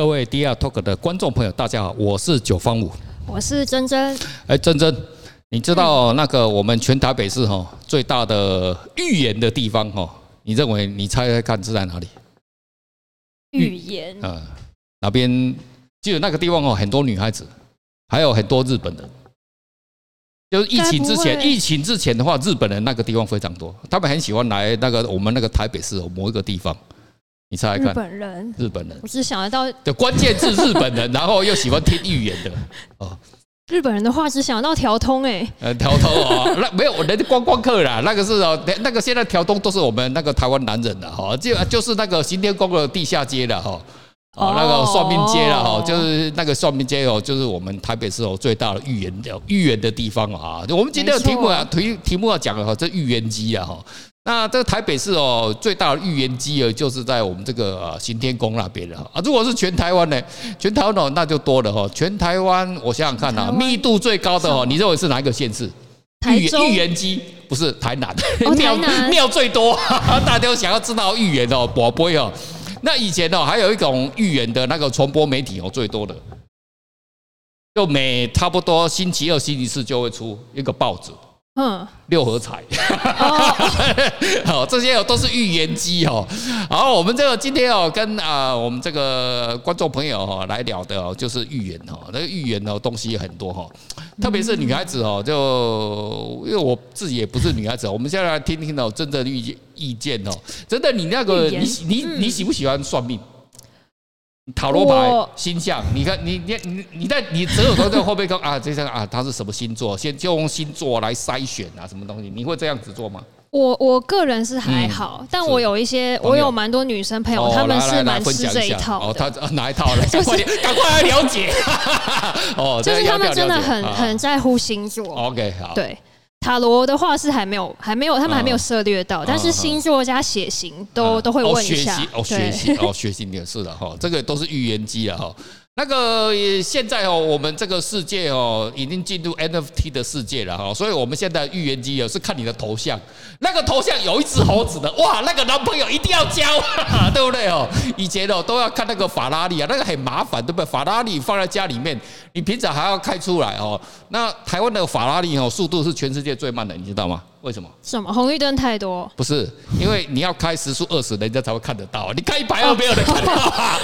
各位 DR Talk 的观众朋友，大家好，我是九方五，我是珍珍。哎，珍珍，你知道那个我们全台北市哈最大的预言的地方哈？你认为你猜猜看是在哪里？预言啊，哪边？记得那个地方哦，很多女孩子，还有很多日本人。就是疫情之前，疫情之前的话，日本人那个地方非常多，他们很喜欢来那个我们那个台北市某一个地方。你猜猜看，日本人，日本人，我只想得到的关键字日本人，然后又喜欢听预言的。哦。日本人的话只想到调通哎，呃，调通哦，那没有人家观光客啦，那个是哦，那个现在调通都是我们那个台湾男人的哈，就就是那个行天宫的地下街了哈。哦，那个算命街了哈，就是那个算命街哦，就是我们台北市哦最大的预言的预言的地方啊。我们今天的题目啊，题题目要讲的哈，这预言机啊哈。那这个台北市哦最大的预言机额，就是在我们这个行天宫那边的哈。啊，如果是全台湾呢，全台湾哦那就多了哈。全台湾我想想看呐，密度最高的哦，你认为是哪一个县市？预言预言机不是台南，庙庙最多，大家都想要知道预言哦，宝贝哦。那以前哦，还有一种预言的那个传播媒体哦，最多的，就每差不多星期二、星期四就会出一个报纸。嗯，六合彩，好，这些哦都是预言机哦。好，我们这个今天哦跟啊我们这个观众朋友哈来聊的哦就是预言哦，那个预言哦东西很多哈，特别是女孩子哦，就因为我自己也不是女孩子，我们现在来听听哦真正的意意见哦，真的你那个你你你喜不喜欢算命？塔罗牌、星象，你看，你你你你在你择偶候会不会说 啊？这些啊，他是什么星座？先就用星座来筛选啊，什么东西？你会这样子做吗？我我个人是还好，但我有一些，我有蛮多女生朋友，她们是蛮吃这一套。哦，他哪一套来？赶快赶快来了解。哦，就是他们真的很很在乎星座。OK，好，对。塔罗的话是还没有，还没有，他们还没有涉猎到，但是星座加血型都都会问一下。哦，血型哦，血型也是的哈，这个都是预言机了哈。那个现在哦，我们这个世界哦，已经进入 NFT 的世界了哈，所以我们现在预言机哦是看你的头像，那个头像有一只猴子的，哇，那个男朋友一定要交，对不对哦？以前哦都要看那个法拉利啊，那个很麻烦，对不对？法拉利放在家里面，你平常还要开出来哦。那台湾的法拉利哦，速度是全世界最慢的，你知道吗？为什么？什么红绿灯太多？不是，因为你要开时速二十，人家才会看得到。你开一百二，没有人看得到，啊，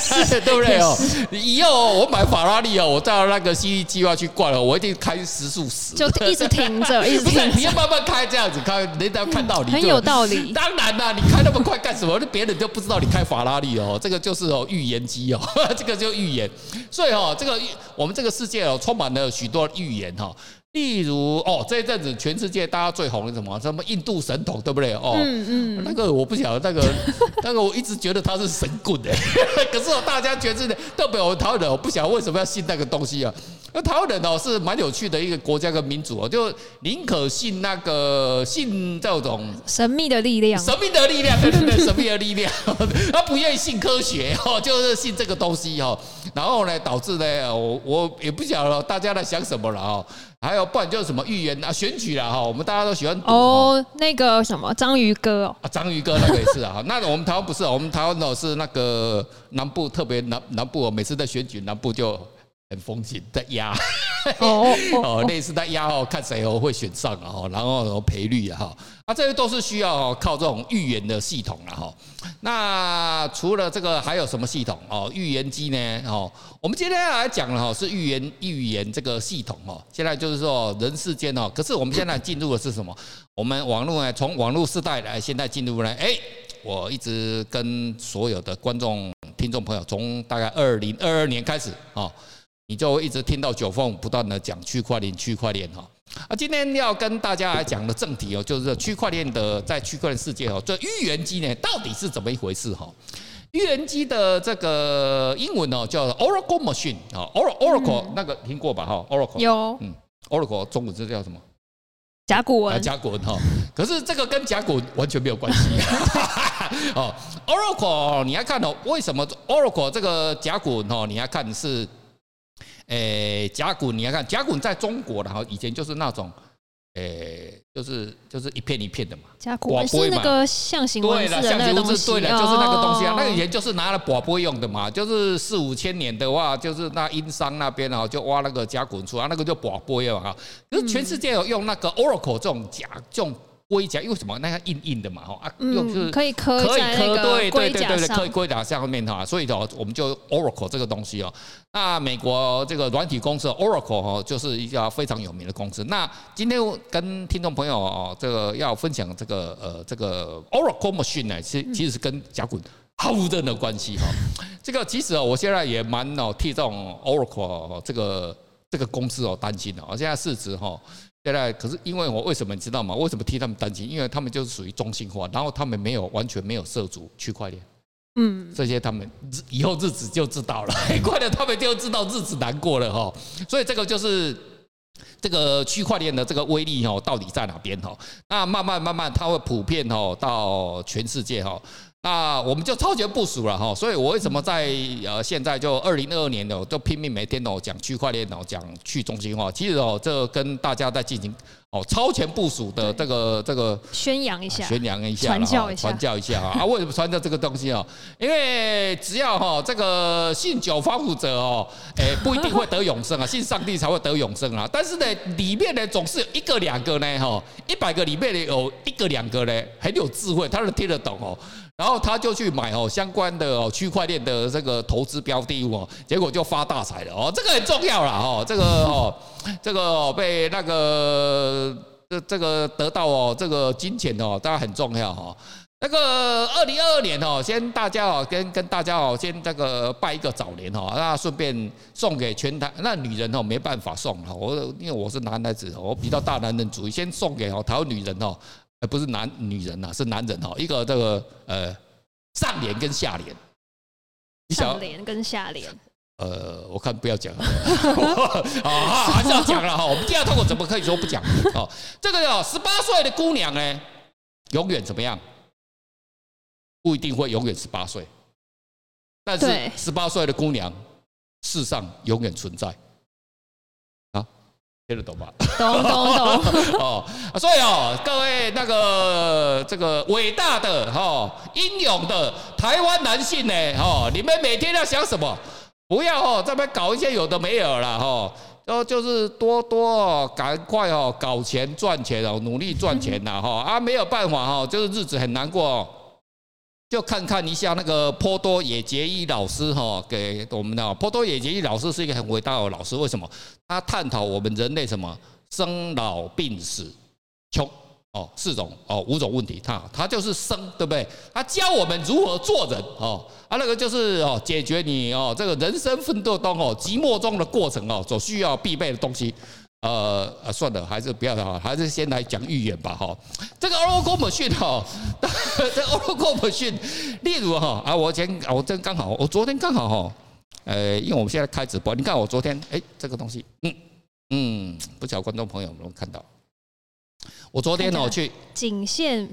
是 对不对哦？以后我买法拉利哦，我到那个 CD 计划去逛了，我一定开时速十，就一直停着，一直停着。你要慢慢开这样子开，人家看到你。很有道理。当然啦，你开那么快干什么？那别人都不知道你开法拉利哦。这个就是哦预言机哦，这个就预言。所以哦，这个我们这个世界哦，充满了许多预言哈。例如哦，这一阵子全世界大家最红的什么？什么印度神童，对不对？哦，嗯嗯，那个我不晓得，那个 那个我一直觉得他是神棍的，可是哦，大家觉得特别我们台湾人，我不晓得为什么要信那个东西啊？那台湾人哦是蛮有趣的一个国家跟民族哦，就宁可信那个信这种神秘的力量，神秘的力量，对对对，神秘的力量，他不愿意信科学哦，就是信这个东西哦，然后呢，导致呢，我我也不晓得大家在想什么了哦。还有，不然就是什么预言啊、选举啦哈，我们大家都喜欢哦。那个什么章鱼哥哦，啊，章鱼哥那个也是啊。那我们台湾不是，我们台湾哦是那个南部特别南南部哦，每次在选举南部就很风险在压哦 哦，类似在压哦，看谁哦会选上啊哈，然后赔率啊哈，啊这些都是需要靠这种预言的系统了哈。那除了这个还有什么系统哦？预言机呢？哦，我们今天要来讲了哈是预言预言这个系统哦。现在就是说人世间哦，可是我们现在进入的是什么？我们网络呢？从网络时代来，现在进入呢？哎，我一直跟所有的观众、听众朋友，从大概二零二二年开始哦，你就会一直听到九凤不断的讲区块链，区块链哈。啊，今天要跟大家来讲的正题哦，就是区块链的在区块链世界哦，这预言机呢到底是怎么一回事哈？预言机的这个英文哦叫 Oracle Machine 啊，Oracle 那个听过吧哈？Oracle 有，嗯，Oracle 中文这叫什么？甲骨文，甲骨文哈。可是这个跟甲骨完全没有关系 哦。Oracle 你要看哦，为什么 Oracle 这个甲骨文哦，你要看是。诶，甲骨，你要看甲骨在中国的哈，以前就是那种，诶，就是就是一片一片的嘛，甲骨是那个象形文字的那个东西，对了，就是那个东西啊，那个以前就是拿来卜卦用的嘛，就是四五千年的话，就是那殷商那边啊，就挖那个甲骨出来，那个就卜卦用啊，就是全世界有用那个 Oracle 这种甲这种。龟甲因为什么？那个硬硬的嘛，哈啊，用就是可以刻在那个龟甲上，可以龟甲上面哈，所以哦，我们就 Oracle 这个东西哦。那美国这个软体公司 Oracle 哈，就是一家非常有名的公司。那今天跟听众朋友哦，这个要分享这个呃这个 Oracle Machine 呢，其其实是跟甲骨毫无任何关系哈。这个其实哦，我现在也蛮哦替这种 Oracle 这个这个公司哦担心的。我现在市值哈。现在可是因为我为什么你知道吗？为什么替他们担心？因为他们就是属于中心化，然后他们没有完全没有涉足区块链，嗯，这些他们以后日子就知道了，很 快的他们就知道日子难过了哈。所以这个就是这个区块链的这个威力哈，到底在哪边哈？那慢慢慢慢，它会普遍哈到全世界哈。那我们就超前部署了哈，所以我为什么在呃现在就二零二二年的就拼命每天哦讲区块链哦讲去中心化，其实哦这跟大家在进行哦超前部署的这个这个宣扬一下，宣扬一下，传教一下，传教一下啊！为什么传教这个东西啊？因为只要哈这个信九方五者哦，哎不一定会得永生啊，信上帝才会得永生啊。但是呢，里面呢总是有一个两个呢哈，一百个里面呢有一个两个呢很有智慧，他能听得懂哦。然后他就去买哦相关的哦区块链的这个投资标的物哦，结果就发大财了哦，这个很重要啦哦，这个哦，这个被那个这这个得到哦这个金钱哦，当然很重要哈。那个二零二二年哦，先大家哦跟跟大家哦先这个拜一个早年哈，那顺便送给全台那女人哦没办法送哈，我因为我是男孩子，我比较大男人主义，先送给哦台湾女人哦。呃，不是男女人呐，是男人哈。一个这个呃上联跟下联，上联跟下联。呃，我看不要讲了，啊，还是要讲了哈。我们第二套我怎么可以说不讲？哦，这个哦，十八岁的姑娘呢，永远怎么样？不一定会永远十八岁，但是十八岁的姑娘，世上永远存在。听得懂吧？懂懂懂 哦，所以哦，各位那个这个伟大的哈英勇的台湾男性呢，哈，你们每天要想什么？不要哦，这边搞一些有的没有了哈，然后就是多多赶快哦搞钱赚钱哦，努力赚钱呐哈啊，没有办法哈，就是日子很难过哦。就看看一下那个波多野结衣老师哈，给我们的波多野结衣老师是一个很伟大的老师。为什么？他探讨我们人类什么生老病死穷哦四种哦五种问题。他他就是生，对不对？他教我们如何做人哦。啊，那个就是哦解决你哦这个人生奋斗中哦寂寞中的过程哦所需要必备的东西。呃呃，算了，还是不要了，还是先来讲预言吧哈。这个 Oracle Machine 哈，这 Oracle Machine，例如哈啊，我前我真刚好，我昨天刚好哈，呃，因为我们现在开直播，你看我昨天哎，这个东西，嗯嗯，不晓得观众朋友有没有看到？我昨天哦去仅限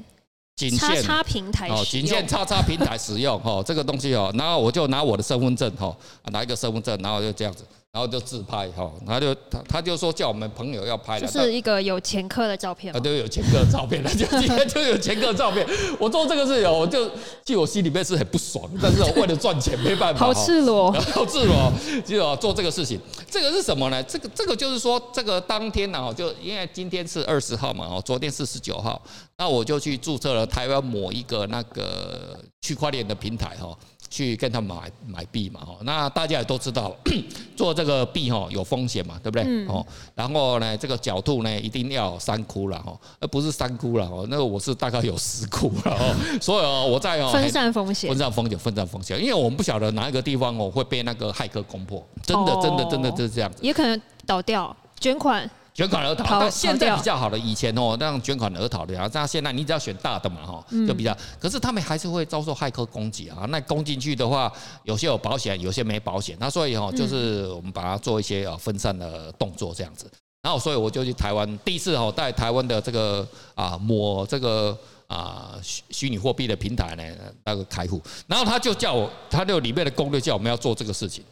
仅限叉叉平台哦，仅限叉叉平台使用哈，这个东西哦，然后我就拿我的身份证哈，拿一个身份证，然后就这样子。然后就自拍哈，他就他他就说叫我们朋友要拍的，是一个有前科的照片啊，对，有前科的照片，就今天就有前科的照片。我做这个事情，我就其实我心里面是很不爽，但是我为了赚钱没办法，好赤裸，好赤裸，就做这个事情。这个是什么呢？这个这个就是说，这个当天呢，就因为今天是二十号嘛，哦，昨天是十九号，那我就去注册了台湾某一个那个区块链的平台哈。去跟他买买币嘛，哦，那大家也都知道，做这个币哈有风险嘛，对不对？哦，然后呢，这个角度呢一定要三窟了哈，而不是三窟了哦，那个我是大概有十窟了哦，所以哦，我在哦分散风险，分散风险，分散风险，因为我们不晓得哪一个地方哦会被那个骇客攻破，真的，真的，真的就是这样子，也可能倒掉捐款。卷款而逃，但现在比较好的。以前哦，那样卷款而逃的啊，这样现在你只要选大的嘛，哈，就比较。可是他们还是会遭受骇客攻击啊。那攻进去的话，有些有保险，有些没保险。那所以哈，就是我们把它做一些啊分散的动作这样子。然后所以我就去台湾，第一次哦，在台湾的这个啊抹这个啊虚虚拟货币的平台呢那个开户。然后他就叫我，他就里面的攻略叫我们要做这个事情。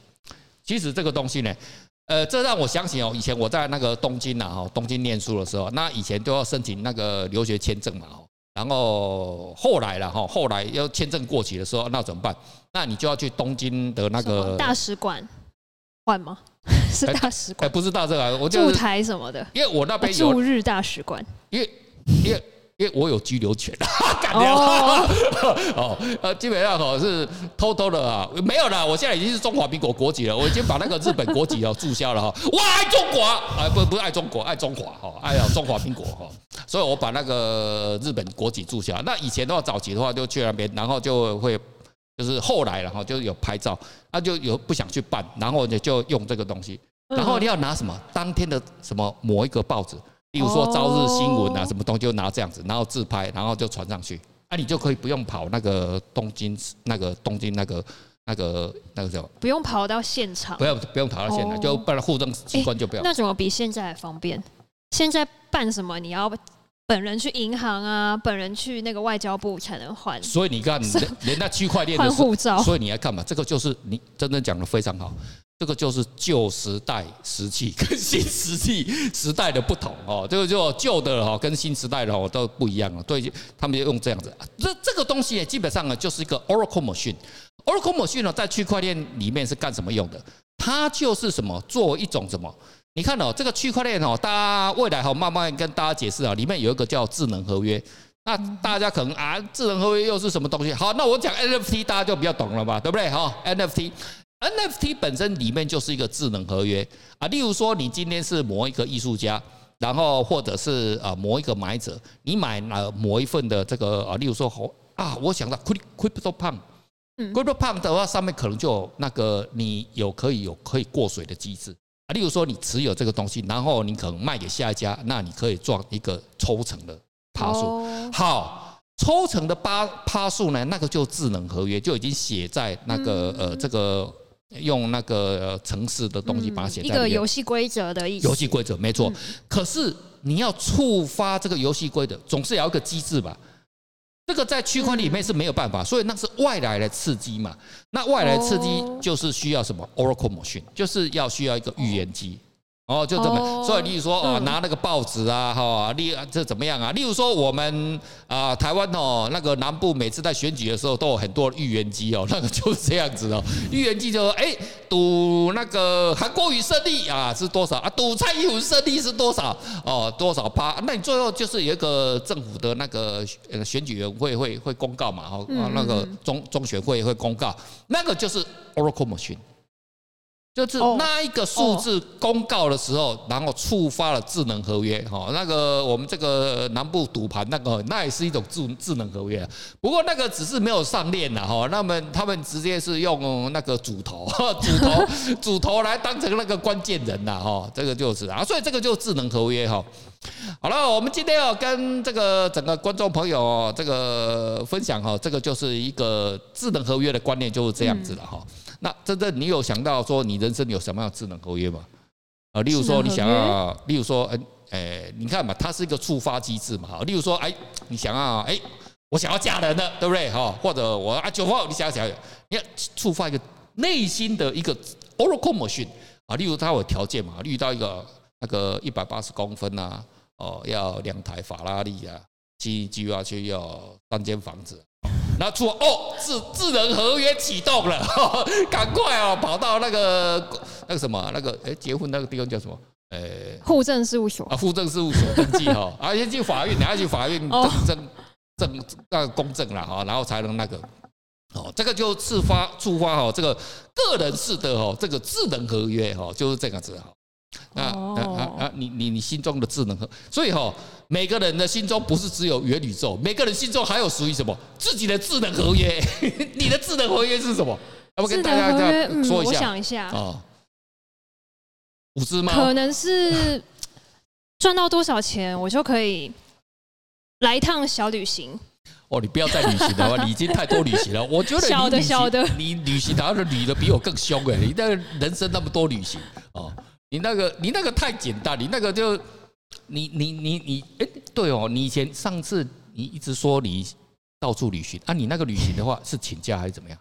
其实这个东西呢。呃，这让我想起哦，以前我在那个东京呐，哈，东京念书的时候，那以前都要申请那个留学签证嘛，哦，然后后来了哈，后来要签证过期的时候，那怎么办？那你就要去东京的那个大使馆换吗？是大使馆？哎，不是大使馆，我就驻台什么的，因为我那边有驻日大使馆，因为因为。因为我有居留权，干掉 哦，呃，基本上哦是偷偷的啊，没有了，我现在已经是中华民国国籍了，我已经把那个日本国籍哦注销了哈，我爱中国啊，不不是爱中国，爱中华哈，爱中华民国哈，所以我把那个日本国籍注销。那以前的话，早期的话就去那边，然后就会就是后来了哈，就有拍照，那就有不想去办，然后你就用这个东西，然后你要拿什么？当天的什么某一个报纸。例如说《朝日新闻》啊，什么东西就拿这样子，然后自拍，然后就传上去，啊，你就可以不用跑那个东京，那个东京那个那个那个什么，不用跑到现场，不要不用跑到现场，就办了户政机关就不要。那怎么比现在还方便？现在办什么你要本人去银行啊，本人去那个外交部才能换。所以你看，连那区块链换护照，所以你来看嘛，这个就是你真的讲的非常好。这个就是旧时代时期 跟新时期时代的不同哦，这个就旧的哈跟新时代的哦都不一样了。对，他们就用这样子。这这个东西呢，基本上呢就是一个 Oracle machine。Oracle machine 呢，在区块链里面是干什么用的？它就是什么？作为一种什么？你看哦，这个区块链哦，大家未来哈慢慢跟大家解释啊，里面有一个叫智能合约。那大家可能啊，智能合约又是什么东西？好，那我讲 NFT，大家就比较懂了吧？对不对？哈，NFT。NFT 本身里面就是一个智能合约。啊，例如说你今天是某一个艺术家，然后或者是啊某一个买者，你买了某一份的这个啊，例如说啊，我想到 CryptoPunk，CryptoPunk 的话上面可能就有那个你有可以有可以过水的机制。啊，例如说你持有这个东西，然后你可能卖给下一家，那你可以赚一个抽成的趴数。好，抽成的八趴数呢，那个就智能合约就已经写在那个呃这个。用那个城市的东西把它写在一个游戏规则的意思。游戏规则没错，可是你要触发这个游戏规则，总是要一个机制吧？这个在区块里面是没有办法，所以那是外来的刺激嘛。那外来刺激就是需要什么？Oracle machine，就是要需要一个预言机。哦，就这么，所以例如说，哦，拿那个报纸啊，哈，例这怎么样啊？例如说，我们啊，台湾哦，那个南部每次在选举的时候，都有很多预言机哦，那个就是这样子哦。预言机就说，哎，赌那个韩国瑜胜利啊是多少啊？赌蔡英文胜利是多少？哦，多少趴？那你最后就是有一个政府的那个呃选举员会会会公告嘛，哈，那个中中选会会公告，那个就是 Oracle Machine。就是那一个数字公告的时候，然后触发了智能合约哈。那个我们这个南部赌盘那个，那也是一种智智能合约。不过那个只是没有上链了哈。那么他们直接是用那个主头，主头 主头来当成那个关键人呐哈。这个就是啊，所以这个就是智能合约哈。好了，我们今天要跟这个整个观众朋友这个分享哈，这个就是一个智能合约的观念，就是这样子的哈。那真正你有想到说你人生有什么样的智能合约吗？啊，例如说你想要，例如说，嗯，诶，你看嘛，它是一个触发机制嘛，哈，例如说，哎，你想要，哎，我想要嫁人了，对不对？哈，或者我啊九号，你想要想要，你要触发一个内心的一个 Oracle machine 啊，例如它有条件嘛，遇到一个那个一百八十公分呐，哦，要两台法拉利啊，七 G 啊，就要三间房子。拿出哦，智智能合约启动了，赶快哦，跑到那个那个什么那个哎，结婚那个地方叫什么？哎，户政事务所啊，户政事务所登记哈，啊，先去法院，你要去法院证证证那个公证了哈，然后才能那个哦，这个就自发触发哈，这个个人式的哦，这个智能合约哈，就是这个字哈。啊啊啊啊！你你你心中的智能合，所以哈，每个人的心中不是只有元宇宙，每个人心中还有属于什么自己的智能合约。你的智能合约是什么？要不跟大家再说一下？我想一下啊，五只猫可能是 赚到多少钱，我就可以来一趟小旅行。哦，你不要再旅行了，你已经太多旅行了。我觉得 小的小的，你旅行然后旅的比我更凶哎，你那人生那么多旅行哦。你那个，你那个太简单，你那个就，你你你你，哎，对哦，你以前上次你一直说你到处旅行，啊，你那个旅行的话是请假还是怎么样？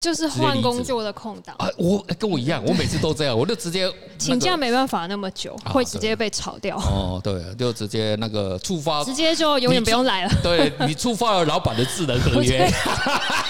就是换工作的空档啊，我跟我一样，我每次都这样，我就直接请假没办法那么久，会直接被炒掉。哦，对，就直接那个触发，直接就永远不用来了。对，你触发了老板的智能合约，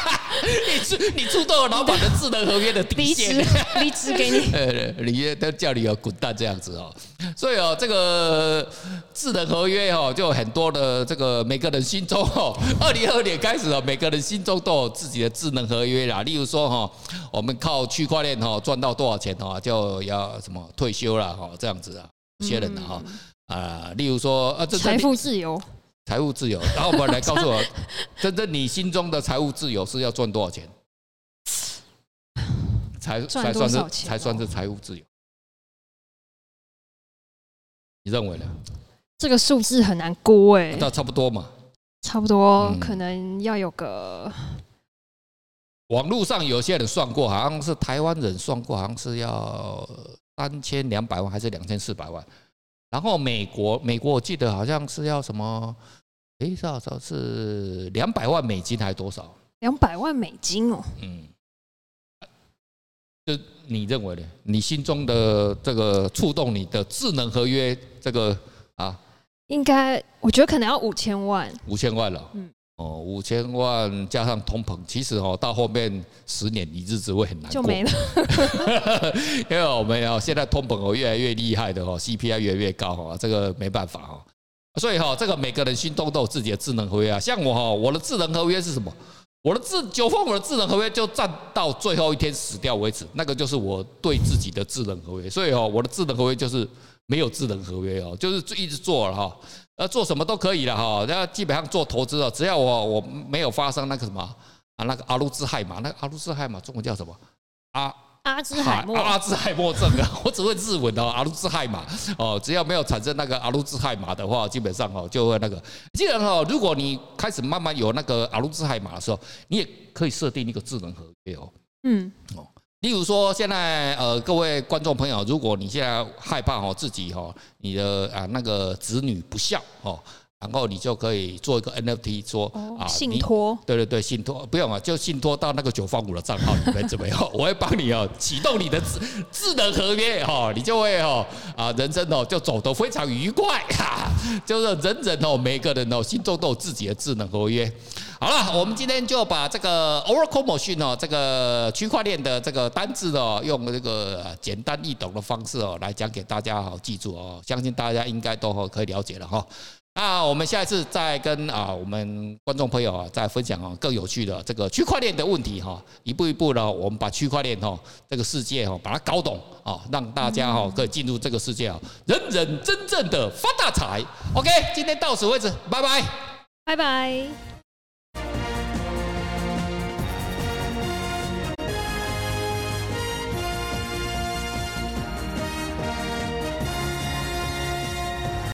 你触你触动了老板的智能合约的底线，离职给你，呃，你都叫你要滚蛋这样子哦。所以哦，这个智能合约哦，就很多的这个每个人心中哦，二零二二年开始哦，每个人心中都有自己的智能合约啦。例如说哈，我们靠区块链哈赚到多少钱哦，就要什么退休了哈，这样子啊，有些人哈啊，例如说啊，这财富自由，财务自由。然后我们来告诉我，真正你心中的财务自由是要赚多少钱？才才算是才算是财务自由。你认为呢？这个数字很难估哎，那差不多嘛，差不多可能要有个。网络上有些人算过，好像是台湾人算过，好像是要三千两百万还是两千四百万。然后美国，美国我记得好像是要什么，哎，多少是两百万美金还是多少？两百万美金哦。嗯。就你认为呢？你心中的这个触动你的智能合约，这个啊，应该我觉得可能要五千万，五千万了。嗯，哦，五千万加上通膨，其实哦，到后面十年你日子会很难过，就没了。因为我们要现在通膨哦越来越厉害的哦，CPI 越来越高哈，这个没办法哈。所以哈，这个每个人心中都有自己的智能合约啊。像我哈，我的智能合约是什么？我的智九峰，我的智能合约就站到最后一天死掉为止，那个就是我对自己的智能合约。所以哦，我的智能合约就是没有智能合约哦，就是一直做了哈，呃，做什么都可以了哈。那基本上做投资啊，只要我我没有发生那个什么啊，那个阿鲁兹海马，那个阿鲁兹海马中文叫什么阿？阿兹海默，阿兹海默症啊！我只会日文哦，阿鲁兹海马哦，只要没有产生那个阿鲁兹海马的话，基本上哦就会那个。既然哦，如果你开始慢慢有那个阿鲁兹海马的时候，你也可以设定一个智能合约哦。嗯哦，例如说现在呃，各位观众朋友，如果你现在害怕哦自己哦，你的啊那个子女不孝哦。然后你就可以做一个 NFT，说啊，信托，对对对，信托不用啊，就信托到那个九方五的账号里面怎么样？我会帮你哦，启动你的智智能合约哈，你就会哦啊，人生哦就走得非常愉快 哈，就是人人哦，每个人哦心中都有自己的智能合约。好了，我们今天就把这个 Oracle Machine 哦，这个区块链的这个单字哦，用这个简单易懂的方式哦来讲给大家好记住哦，相信大家应该都可以了解了哈。那我们下一次再跟啊我们观众朋友啊再分享啊更有趣的这个区块链的问题哈，一步一步呢我们把区块链哈这个世界哈把它搞懂啊，让大家哈可以进入这个世界啊，人人真正的发大财。OK，今天到此为止，拜拜，拜拜。